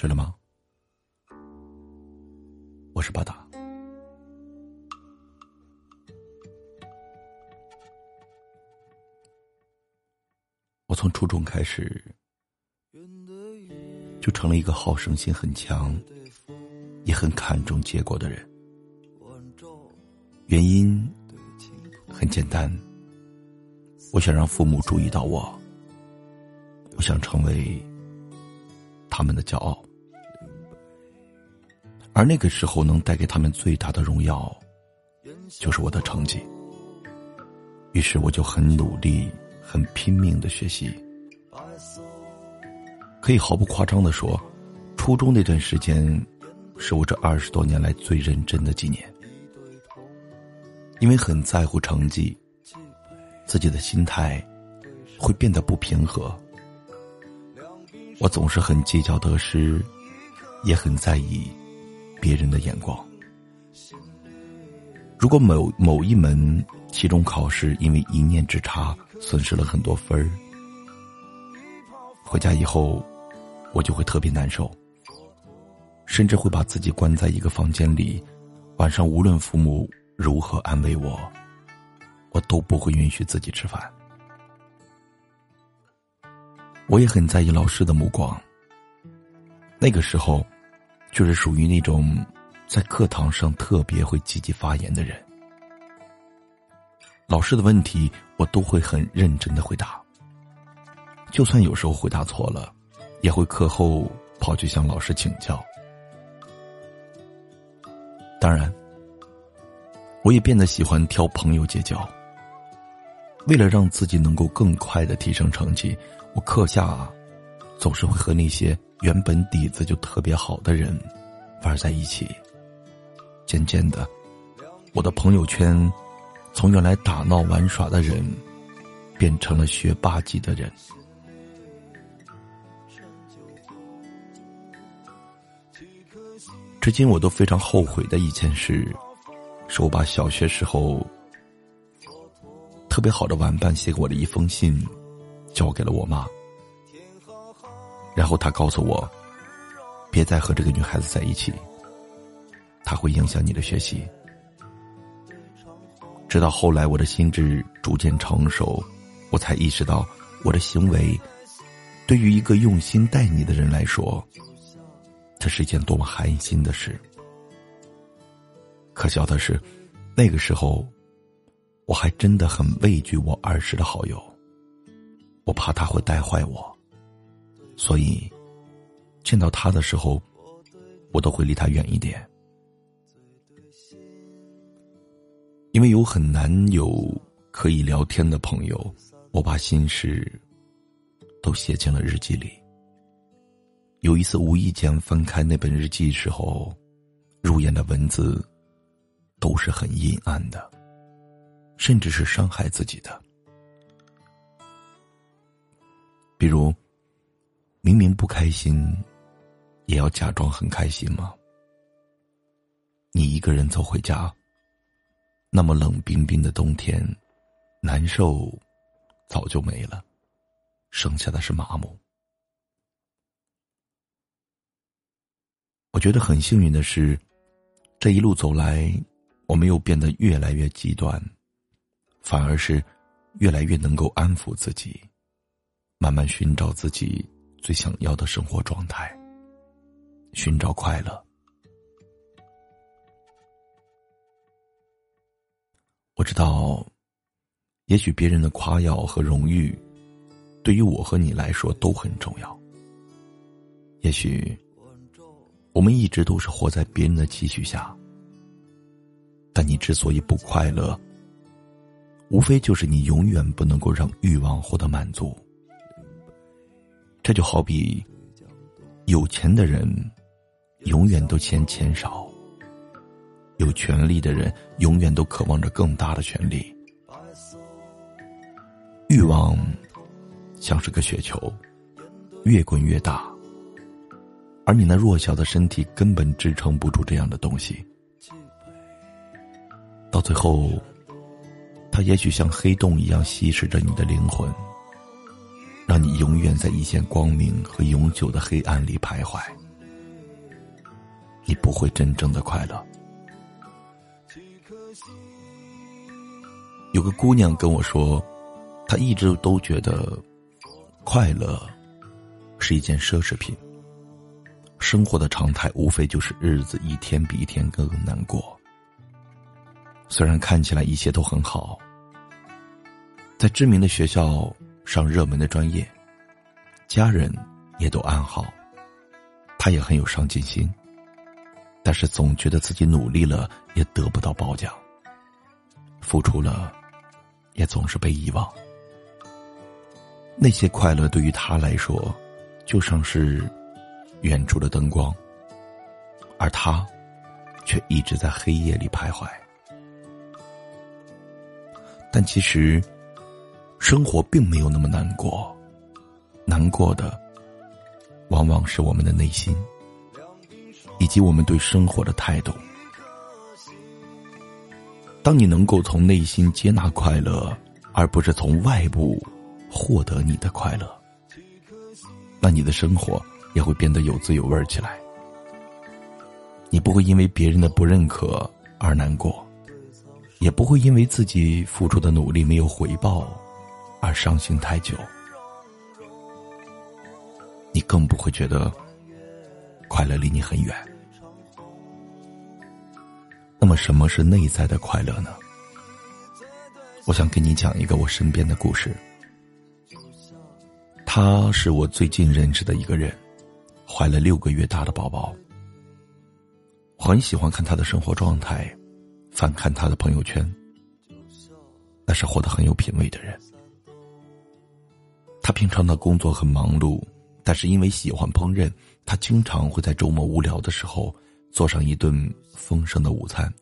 睡了吗？我是巴达。我从初中开始，就成了一个好胜心很强、也很看重结果的人。原因很简单，我想让父母注意到我，我想成为他们的骄傲。而那个时候能带给他们最大的荣耀，就是我的成绩。于是我就很努力、很拼命的学习。可以毫不夸张的说，初中那段时间，是我这二十多年来最认真的几年。因为很在乎成绩，自己的心态会变得不平和。我总是很计较得失，也很在意。别人的眼光。如果某某一门期中考试因为一念之差损失了很多分儿，回家以后我就会特别难受，甚至会把自己关在一个房间里，晚上无论父母如何安慰我，我都不会允许自己吃饭。我也很在意老师的目光。那个时候。就是属于那种在课堂上特别会积极发言的人，老师的问题我都会很认真的回答，就算有时候回答错了，也会课后跑去向老师请教。当然，我也变得喜欢挑朋友结交。为了让自己能够更快的提升成绩，我课下总是会和那些。原本底子就特别好的人玩在一起，渐渐的，我的朋友圈从原来打闹玩耍的人变成了学霸级的人。至今我都非常后悔的一件事，是我把小学时候特别好的玩伴写给我的一封信交给了我妈。然后他告诉我，别再和这个女孩子在一起，她会影响你的学习。直到后来，我的心智逐渐成熟，我才意识到，我的行为对于一个用心待你的人来说，这是一件多么寒心的事。可笑的是，那个时候，我还真的很畏惧我儿时的好友，我怕他会带坏我。所以，见到他的时候，我都会离他远一点，因为有很难有可以聊天的朋友，我把心事都写进了日记里。有一次无意间翻开那本日记时候，入眼的文字都是很阴暗的，甚至是伤害自己的，比如。明明不开心，也要假装很开心吗？你一个人走回家，那么冷冰冰的冬天，难受早就没了，剩下的是麻木。我觉得很幸运的是，这一路走来，我没有变得越来越极端，反而是越来越能够安抚自己，慢慢寻找自己。最想要的生活状态，寻找快乐。我知道，也许别人的夸耀和荣誉，对于我和你来说都很重要。也许，我们一直都是活在别人的期许下，但你之所以不快乐，无非就是你永远不能够让欲望获得满足。这就好比，有钱的人永远都嫌钱少，有权利的人永远都渴望着更大的权利。欲望像是个雪球，越滚越大，而你那弱小的身体根本支撑不住这样的东西。到最后，它也许像黑洞一样吸食着你的灵魂。让你永远在一线光明和永久的黑暗里徘徊。你不会真正的快乐。有个姑娘跟我说，她一直都觉得快乐是一件奢侈品。生活的常态无非就是日子一天比一天更难过。虽然看起来一切都很好，在知名的学校上热门的专业，家人也都安好，他也很有上进心，但是总觉得自己努力了也得不到褒奖，付出了。也总是被遗忘。那些快乐对于他来说，就像是远处的灯光，而他却一直在黑夜里徘徊。但其实，生活并没有那么难过，难过的往往是我们的内心，以及我们对生活的态度。当你能够从内心接纳快乐，而不是从外部获得你的快乐，那你的生活也会变得有滋有味起来。你不会因为别人的不认可而难过，也不会因为自己付出的努力没有回报而伤心太久。你更不会觉得快乐离你很远。那么，什么是内在的快乐呢？我想给你讲一个我身边的故事。他是我最近认识的一个人，怀了六个月大的宝宝。很喜欢看他的生活状态，翻看他的朋友圈。那是活得很有品味的人。他平常的工作很忙碌，但是因为喜欢烹饪，他经常会在周末无聊的时候。做上一顿丰盛的午餐，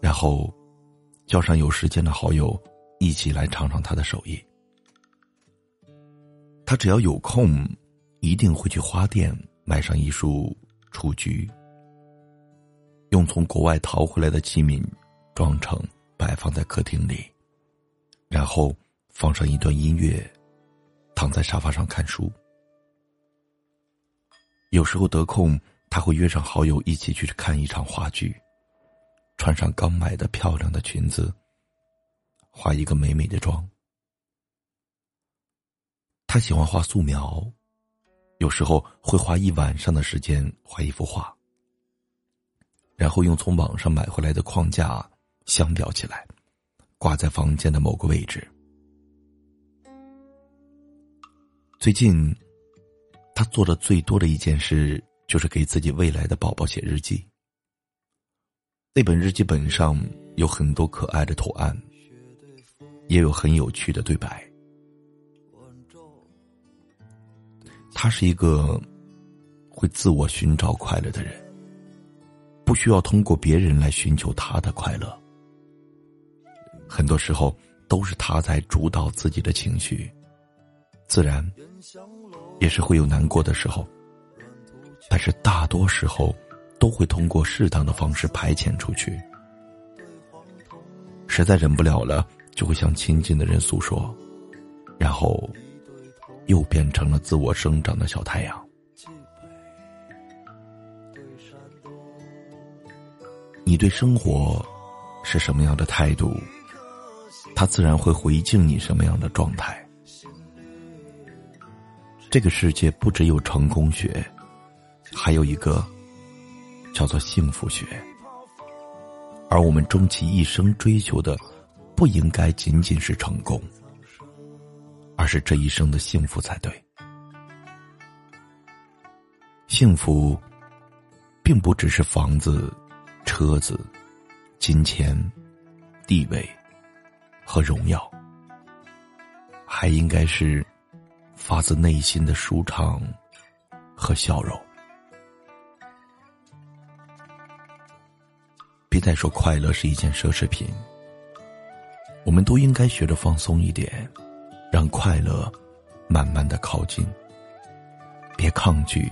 然后叫上有时间的好友一起来尝尝他的手艺。他只要有空，一定会去花店买上一束雏菊，用从国外淘回来的器皿装成，摆放在客厅里，然后放上一段音乐，躺在沙发上看书。有时候得空。他会约上好友一起去看一场话剧，穿上刚买的漂亮的裙子，化一个美美的妆。他喜欢画素描，有时候会花一晚上的时间画一幅画，然后用从网上买回来的框架镶裱起来，挂在房间的某个位置。最近，他做的最多的一件事。就是给自己未来的宝宝写日记。那本日记本上有很多可爱的图案，也有很有趣的对白。他是一个会自我寻找快乐的人，不需要通过别人来寻求他的快乐。很多时候都是他在主导自己的情绪，自然也是会有难过的时候。但是大多时候，都会通过适当的方式排遣出去。实在忍不了了，就会向亲近的人诉说，然后又变成了自我生长的小太阳。你对生活是什么样的态度，他自然会回敬你什么样的状态。这个世界不只有成功学。还有一个叫做幸福学，而我们终其一生追求的，不应该仅仅是成功，而是这一生的幸福才对。幸福，并不只是房子、车子、金钱、地位和荣耀，还应该是发自内心的舒畅和笑容。别再说快乐是一件奢侈品。我们都应该学着放松一点，让快乐慢慢的靠近。别抗拒，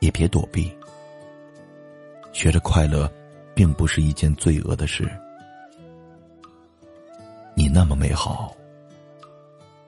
也别躲避。学着快乐，并不是一件罪恶的事。你那么美好，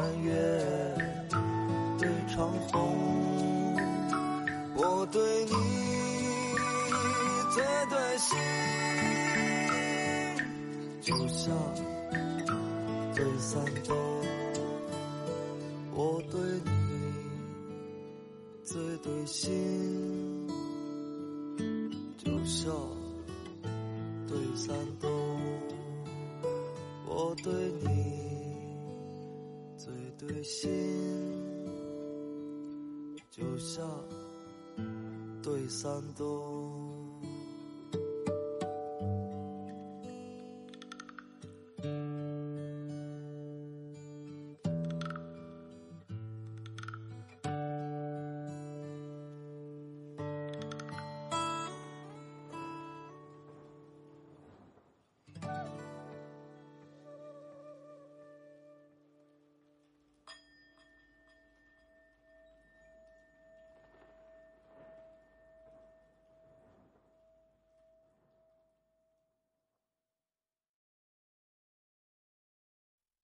弯月对长虹，我对你最对心，就像。对三斗，我对你最对心，就像对三斗，最对心，就像对三东。